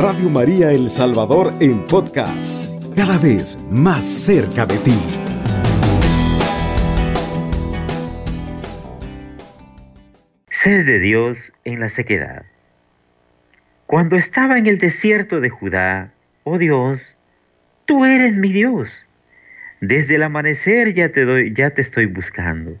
Radio María El Salvador en podcast, cada vez más cerca de ti. Sed de Dios en la sequedad. Cuando estaba en el desierto de Judá, oh Dios, tú eres mi Dios. Desde el amanecer ya te doy, ya te estoy buscando.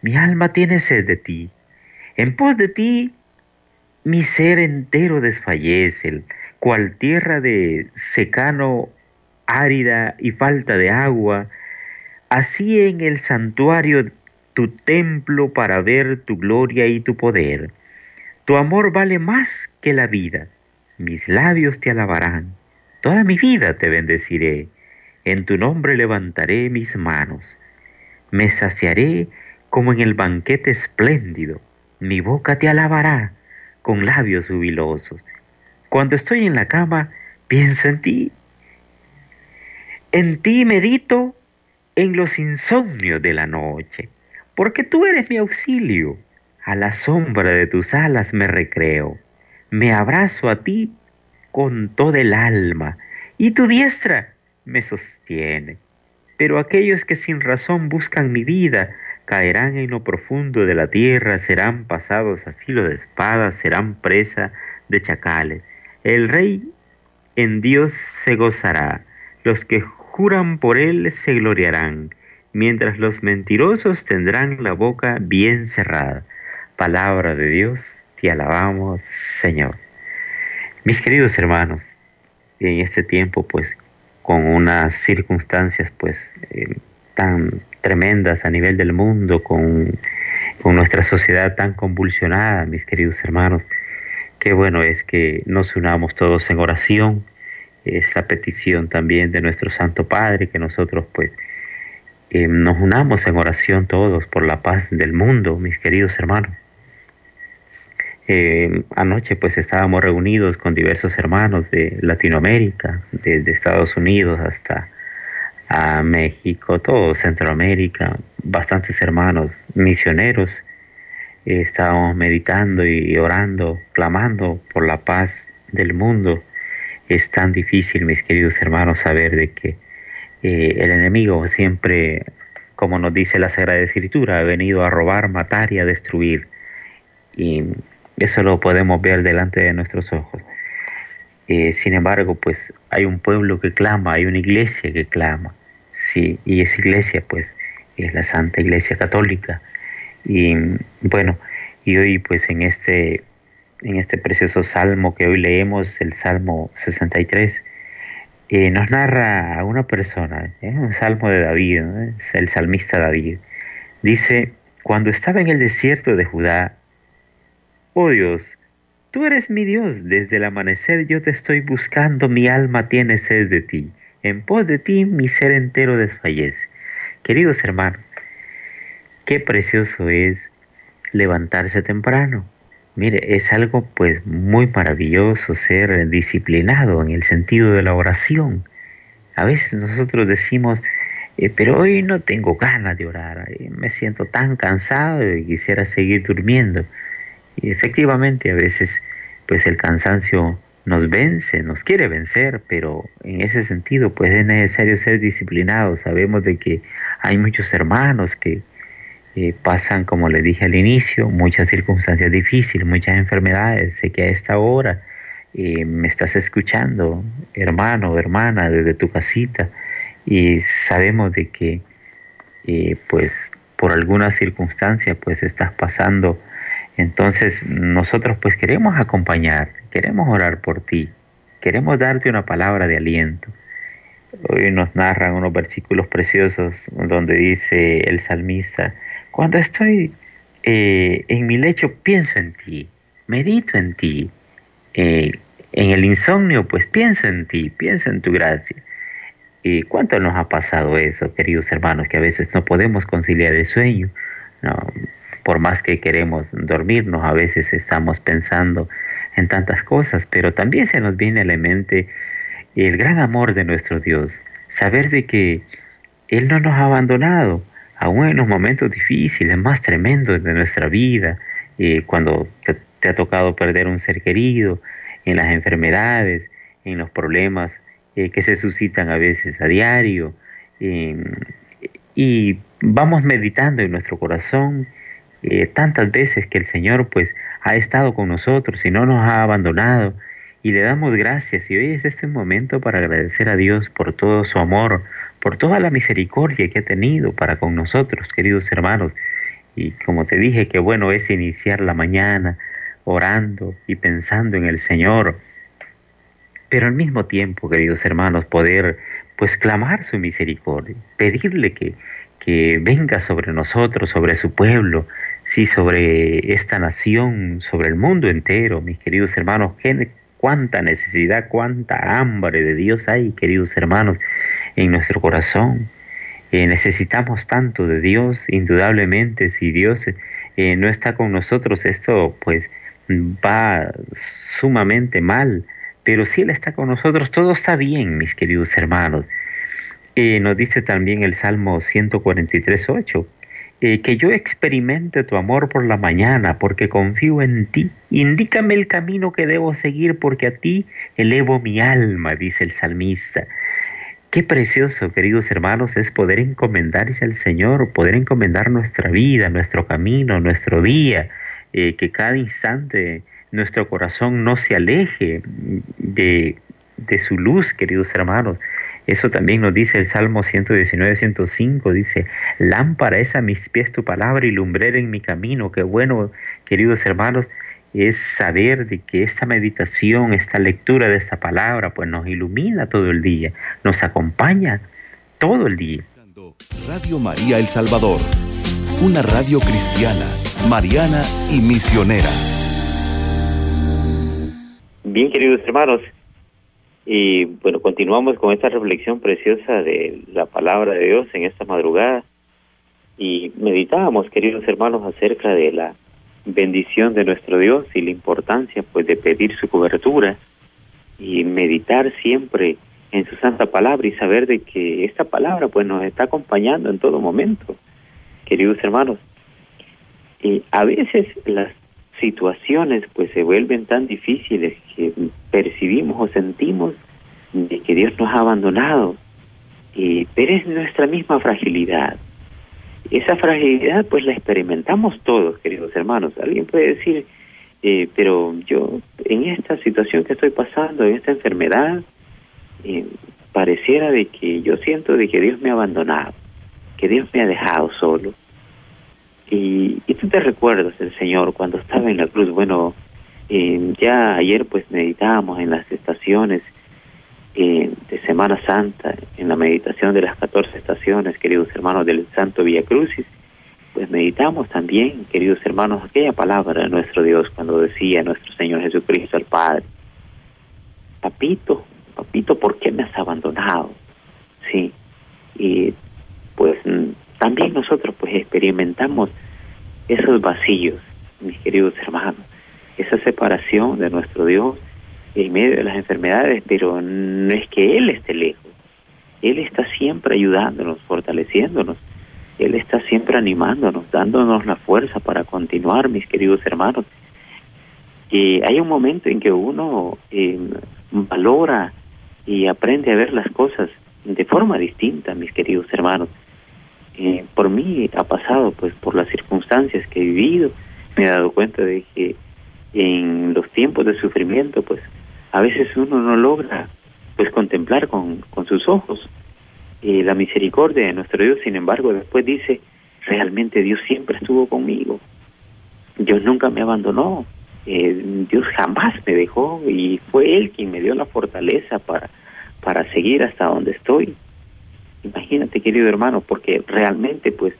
Mi alma tiene sed de ti. En pos de ti mi ser entero desfallece, cual tierra de secano árida y falta de agua, así en el santuario tu templo para ver tu gloria y tu poder. Tu amor vale más que la vida, mis labios te alabarán, toda mi vida te bendeciré, en tu nombre levantaré mis manos, me saciaré como en el banquete espléndido, mi boca te alabará con labios jubilosos. Cuando estoy en la cama, pienso en ti. En ti medito en los insomnios de la noche, porque tú eres mi auxilio. A la sombra de tus alas me recreo. Me abrazo a ti con todo el alma, y tu diestra me sostiene. Pero aquellos que sin razón buscan mi vida caerán en lo profundo de la tierra, serán pasados a filo de espada, serán presa de chacales. El rey en Dios se gozará, los que juran por él se gloriarán, mientras los mentirosos tendrán la boca bien cerrada. Palabra de Dios, te alabamos, Señor. Mis queridos hermanos, en este tiempo, pues, con unas circunstancias, pues, eh, tan tremendas a nivel del mundo, con, nuestra sociedad tan convulsionada, mis queridos hermanos. Qué bueno es que nos unamos todos en oración. Es la petición también de nuestro Santo Padre, que nosotros pues eh, nos unamos en oración todos por la paz del mundo, mis queridos hermanos. Eh, anoche pues estábamos reunidos con diversos hermanos de Latinoamérica, desde Estados Unidos hasta a México, todo Centroamérica, bastantes hermanos misioneros. Estábamos meditando y orando, clamando por la paz del mundo. Es tan difícil, mis queridos hermanos, saber de que eh, el enemigo siempre, como nos dice la Sagrada Escritura, ha venido a robar, matar y a destruir. Y eso lo podemos ver delante de nuestros ojos. Eh, sin embargo, pues hay un pueblo que clama, hay una iglesia que clama, sí, y esa iglesia, pues, es la Santa Iglesia Católica. Y bueno, y hoy, pues, en este, en este precioso salmo que hoy leemos, el Salmo 63, eh, nos narra a una persona, ¿eh? un salmo de David, el salmista David. Dice, cuando estaba en el desierto de Judá, oh Dios, Tú eres mi Dios, desde el amanecer yo te estoy buscando, mi alma tiene sed de ti, en pos de ti mi ser entero desfallece. Queridos hermanos, qué precioso es levantarse temprano. Mire, es algo pues muy maravilloso ser disciplinado en el sentido de la oración. A veces nosotros decimos, eh, pero hoy no tengo ganas de orar, eh, me siento tan cansado y quisiera seguir durmiendo. Y efectivamente a veces pues el cansancio nos vence, nos quiere vencer, pero en ese sentido pues es necesario ser disciplinados. Sabemos de que hay muchos hermanos que eh, pasan, como le dije al inicio, muchas circunstancias difíciles, muchas enfermedades. Sé que a esta hora eh, me estás escuchando, hermano o hermana, desde tu casita, y sabemos de que eh, pues por alguna circunstancia pues estás pasando entonces nosotros pues queremos acompañarte, queremos orar por ti, queremos darte una palabra de aliento. Hoy nos narran unos versículos preciosos donde dice el salmista, cuando estoy eh, en mi lecho pienso en ti, medito en ti, eh, en el insomnio pues pienso en ti, pienso en tu gracia. ¿Y cuánto nos ha pasado eso, queridos hermanos, que a veces no podemos conciliar el sueño? Por más que queremos dormirnos, a veces estamos pensando en tantas cosas, pero también se nos viene a la mente el gran amor de nuestro Dios, saber de que Él no nos ha abandonado, aún en los momentos difíciles, más tremendos de nuestra vida, eh, cuando te, ha tocado perder un ser querido, en las enfermedades, en los problemas eh, que se suscitan a veces a diario. y vamos meditando en nuestro corazón eh, tantas veces que el Señor pues ha estado con nosotros y no nos ha abandonado y le damos gracias y hoy es este momento para agradecer a Dios por todo su amor, por toda la misericordia que ha tenido para con nosotros, queridos hermanos. Y como te dije, qué bueno es iniciar la mañana orando y pensando en el Señor. Pero al mismo tiempo, queridos hermanos, poder pues clamar su misericordia, pedirle que, que venga sobre nosotros, sobre su pueblo, sí, sobre esta nación, sobre el mundo entero, mis queridos hermanos, cuánta necesidad, cuánta hambre de Dios hay, queridos hermanos, en nuestro corazón. Eh, necesitamos tanto de Dios, indudablemente, si Dios eh, no está con nosotros, esto pues va sumamente mal, pero si Él está con nosotros, todo está bien, mis queridos hermanos. Eh, nos dice también el Salmo 143.8, eh, que yo experimente tu amor por la mañana, porque confío en ti. Indícame el camino que debo seguir, porque a ti elevo mi alma, dice el salmista. Qué precioso, queridos hermanos, es poder encomendarse al Señor, poder encomendar nuestra vida, nuestro camino, nuestro día, eh, que cada instante nuestro corazón no se aleje de, de su luz, queridos hermanos. Eso también nos dice el Salmo 119, 105, dice, lámpara es a mis pies tu palabra y lumbrera en mi camino. Qué bueno, queridos hermanos, es saber de que esta meditación, esta lectura de esta palabra, pues nos ilumina todo el día, nos acompaña todo el día. Radio María El Salvador, una radio cristiana, mariana y misionera. Bien, queridos hermanos, y bueno, continuamos con esta reflexión preciosa de la palabra de Dios en esta madrugada. Y meditábamos, queridos hermanos, acerca de la bendición de nuestro Dios y la importancia pues de pedir su cobertura y meditar siempre en su santa palabra y saber de que esta palabra pues nos está acompañando en todo momento, queridos hermanos. Y a veces las situaciones pues se vuelven tan difíciles que percibimos o sentimos de que Dios nos ha abandonado, y pero es nuestra misma fragilidad. Esa fragilidad pues la experimentamos todos, queridos hermanos. Alguien puede decir, eh, pero yo en esta situación que estoy pasando, en esta enfermedad, eh, pareciera de que yo siento de que Dios me ha abandonado, que Dios me ha dejado solo. Y, tú te recuerdas el Señor cuando estaba en la cruz. Bueno, eh, ya ayer pues meditábamos en las estaciones eh, de Semana Santa, en la meditación de las 14 estaciones, queridos hermanos del Santo Vía Crucis. Pues meditamos también, queridos hermanos, aquella palabra de nuestro Dios cuando decía nuestro Señor Jesucristo al Padre, papito, papito, ¿por qué me has abandonado? Sí, y pues también nosotros pues experimentamos esos vacíos, mis queridos hermanos, esa separación de nuestro Dios en medio de las enfermedades, pero no es que Él esté lejos, Él está siempre ayudándonos, fortaleciéndonos, Él está siempre animándonos, dándonos la fuerza para continuar, mis queridos hermanos. Hay un momento en que uno eh, valora y aprende a ver las cosas de forma distinta, mis queridos hermanos. Eh, por mí ha pasado, pues por las circunstancias que he vivido, me he dado cuenta de que en los tiempos de sufrimiento, pues a veces uno no logra pues contemplar con, con sus ojos eh, la misericordia de nuestro Dios, sin embargo después dice, realmente Dios siempre estuvo conmigo, Dios nunca me abandonó, eh, Dios jamás me dejó y fue Él quien me dio la fortaleza para, para seguir hasta donde estoy. Imagínate, querido hermano, porque realmente pues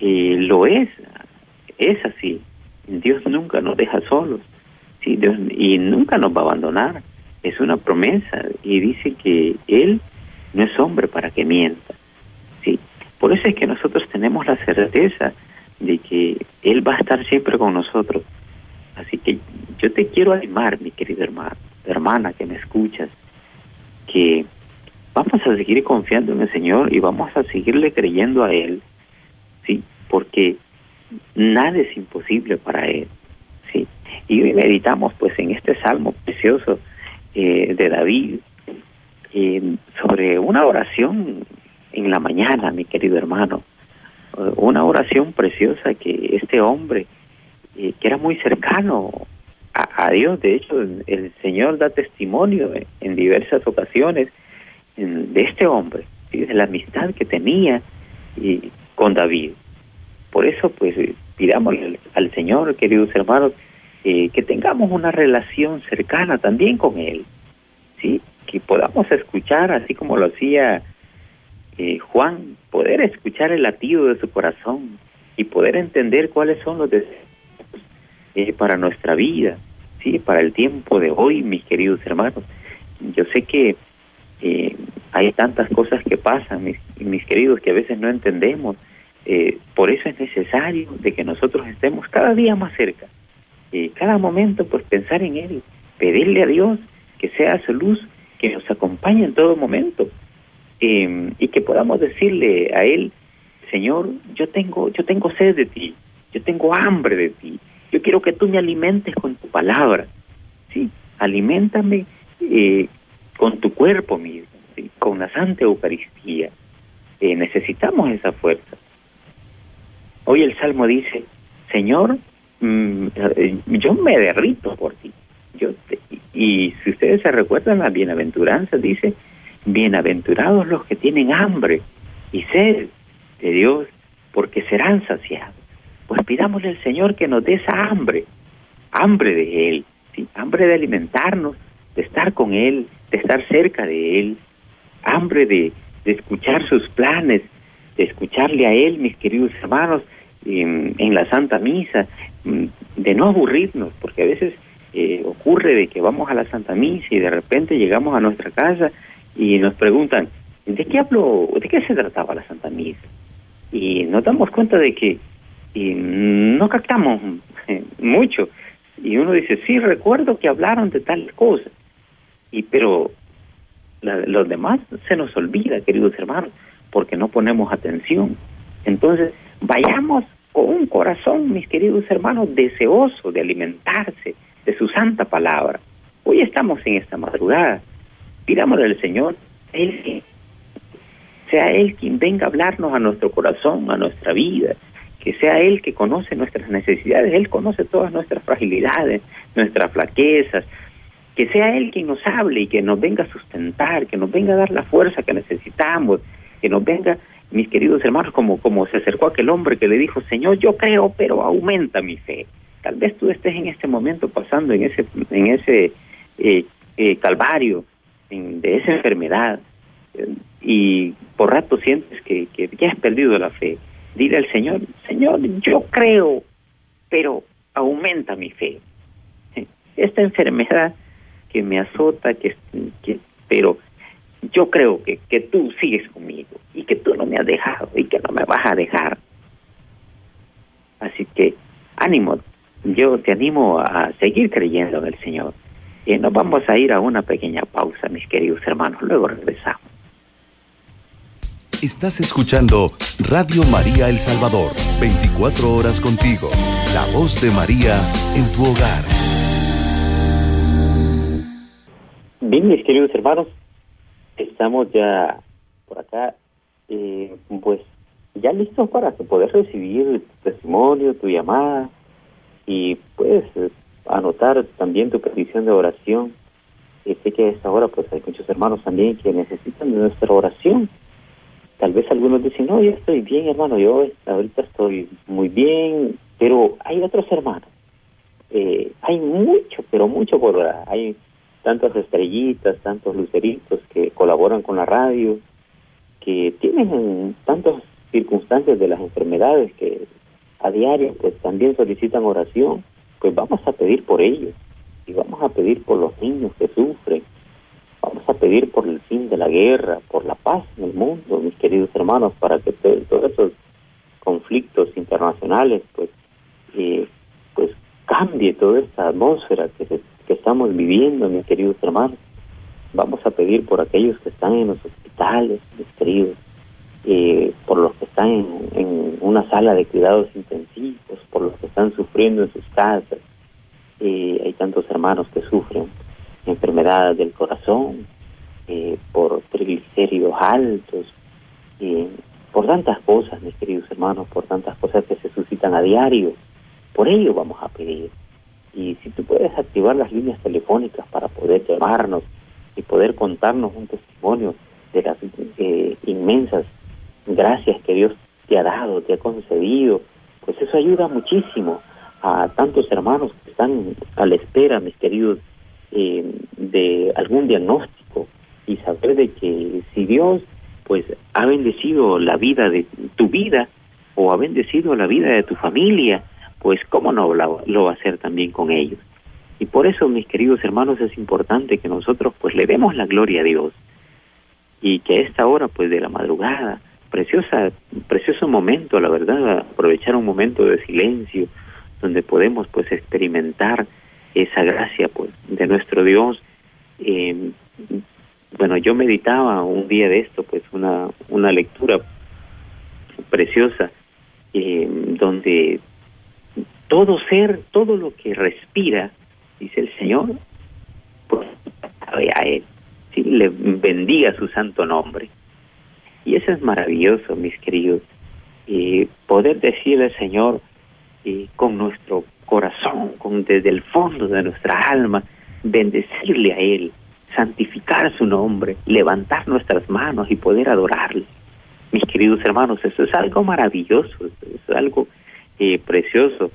eh, lo es, es así. Dios nunca nos deja solos, y nunca nos va a abandonar. Es una promesa y dice que Él no es hombre para que mienta. ¿sí? Por eso es que nosotros tenemos la certeza de que Él va a estar siempre con nosotros. Así que yo te quiero animar, mi querido hermano, hermana que me escuchas, que vamos a seguir confiando en el Señor y vamos a seguirle creyendo a Él, ¿sí? Porque nada es imposible para Él, ¿sí? Y hoy meditamos pues en este salmo precioso eh, de David eh, sobre una oración en la mañana, mi querido hermano. Una oración preciosa que este hombre, que era muy cercano a, Dios, de hecho el, Señor da testimonio en, diversas ocasiones de este hombre, de la amistad que tenía con David. Por eso, pues, pidámosle al Señor, queridos hermanos, eh, que tengamos una relación cercana también con Él, ¿sí? Que podamos escuchar, así como lo hacía eh, Juan, poder escuchar el latido de su corazón y poder entender cuáles son los deseos eh, para nuestra vida, ¿sí? Para el tiempo de hoy, mis queridos hermanos. Yo sé que hay tantas cosas que pasan, mis, mis queridos, que a veces no entendemos. por eso es necesario de que nosotros estemos cada día más cerca cada momento pues pensar en Él, pedirle a Dios que sea su luz, que nos acompañe en todo momento em, y que podamos decirle a Él, Señor, yo tengo, yo tengo sed de ti, yo tengo hambre de ti, yo quiero que tú me alimentes con tu palabra, sí, aliméntame eh, con tu cuerpo mismo, con la Santa Eucaristía. Eh, necesitamos esa fuerza. Hoy el Salmo dice, Señor, Mm, eh, yo me derrito por ti. Yo y si ustedes se recuerdan la bienaventuranza, dice, bienaventurados los que tienen hambre y sed de Dios, porque serán saciados. Pues pidámosle al Señor que nos dé esa hambre, hambre de Él, hambre de alimentarnos, de estar con Él, de estar cerca de Él, hambre de, de escuchar sus planes, de escucharle a Él, mis queridos hermanos, en, la Santa Misa, mm, de no aburrirnos, porque a veces eh, ocurre de que vamos a la Santa Misa y de repente llegamos a nuestra casa y nos preguntan, ¿de qué hablo, de qué se trataba la Santa Misa? Y nos damos cuenta de que no captamos mucho. Y uno dice, sí, recuerdo que hablaron de tal cosa. Y pero los demás se nos olvida, queridos hermanos, porque no ponemos atención. Entonces, vayamos con un corazón, mis queridos hermanos, deseoso de alimentarse de su santa palabra. Hoy estamos en esta madrugada. Pidámosle al Señor, Él que sea Él quien venga a hablarnos a nuestro corazón, a nuestra vida, que sea Él que conoce nuestras necesidades, Él conoce todas nuestras fragilidades, nuestras flaquezas, que sea Él quien nos hable y que nos venga a sustentar, que nos venga a dar la fuerza que necesitamos, que nos venga mis queridos hermanos, como, como se acercó aquel hombre que le dijo, Señor, yo creo, pero aumenta mi fe. Tal vez tú estés en este momento pasando en ese, en ese eh, eh, calvario de esa enfermedad eh, y por rato sientes que, que ya has perdido la fe. Dile al Señor, Señor, yo creo, pero aumenta mi fe. Esta enfermedad que me azota, que, que pero yo creo que, que tú sigues conmigo y que tú no me has dejado y que no me vas a dejar. Así que ánimo, yo te animo a seguir creyendo en el Señor. Y nos vamos a ir a una pequeña pausa, mis queridos hermanos, luego regresamos. Estás escuchando Radio María El Salvador, 24 horas contigo, la voz de María en tu hogar. Mis queridos hermanos, estamos ya por acá, eh, pues ya listos para poder recibir tu testimonio, tu llamada y puedes anotar también tu petición de oración. Y sé que a esta hora pues hay muchos hermanos también que necesitan de nuestra oración. Tal vez algunos dicen, no, yo estoy bien hermano, yo ahorita estoy muy bien, pero hay otros hermanos. Eh, hay mucho, pero mucho por orar. Hay tantas estrellitas, tantos luceritos que colaboran con la radio, que tienen tantas circunstancias de las enfermedades que a diario pues también solicitan oración, pues vamos a pedir por ellos y vamos a pedir por los niños que sufren, vamos a pedir por el fin de la guerra, por la paz en el mundo, mis queridos hermanos, para que todos esos conflictos internacionales pues eh, pues cambie toda esta atmósfera que se estamos viviendo, mis queridos hermanos. Vamos a pedir por aquellos que están en los hospitales, mis queridos, eh, por los que están en, una sala de cuidados intensivos, por los que están sufriendo en sus casas. Eh, hay tantos hermanos que sufren. enfermedades del corazón, eh, por triglicéridos altos, por tantas cosas, mis queridos hermanos, por tantas cosas que se suscitan a diario. Por ello vamos a pedir. Y si tú puedes activar las líneas telefónicas para poder llamarnos y poder contarnos un testimonio de las eh, inmensas gracias que Dios te ha dado, te ha concedido, pues eso ayuda muchísimo a tantos hermanos que están a la espera, mis queridos, eh, de algún diagnóstico y saber de que si Dios pues ha bendecido la vida de tu vida o ha bendecido la vida de tu familia, pues cómo no lo, va a hacer también con ellos. Y por eso, mis queridos hermanos, es importante que nosotros pues le demos la gloria a Dios y que a esta hora pues de la madrugada, preciosa, precioso momento, la verdad, aprovechar un momento de silencio donde podemos pues experimentar esa gracia pues de nuestro Dios eh, bueno, yo meditaba un día de esto, pues una, una lectura preciosa, eh, donde todo ser, todo lo que respira, dice el Señor, pues a Él, ¿sí? le bendiga su santo nombre. Y eso es maravilloso, mis queridos, eh, poder decirle al Señor eh, con nuestro corazón, con desde el fondo de nuestra alma, bendecirle a Él, santificar su nombre, levantar nuestras manos y poder adorarle. Mis queridos hermanos, eso es algo maravilloso, es algo eh, precioso,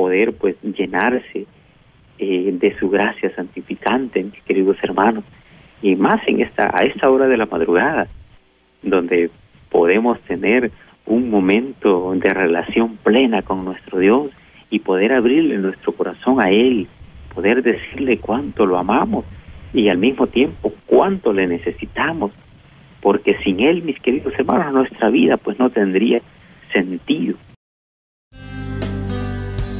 poder pues llenarse eh, de su gracia santificante, mis queridos hermanos, y más en esta a esta hora de la madrugada, donde podemos tener un momento de relación plena con nuestro Dios y poder abrirle nuestro corazón a Él, poder decirle cuánto lo amamos y al mismo tiempo cuánto le necesitamos, porque sin Él, mis queridos hermanos, nuestra vida pues no tendría sentido.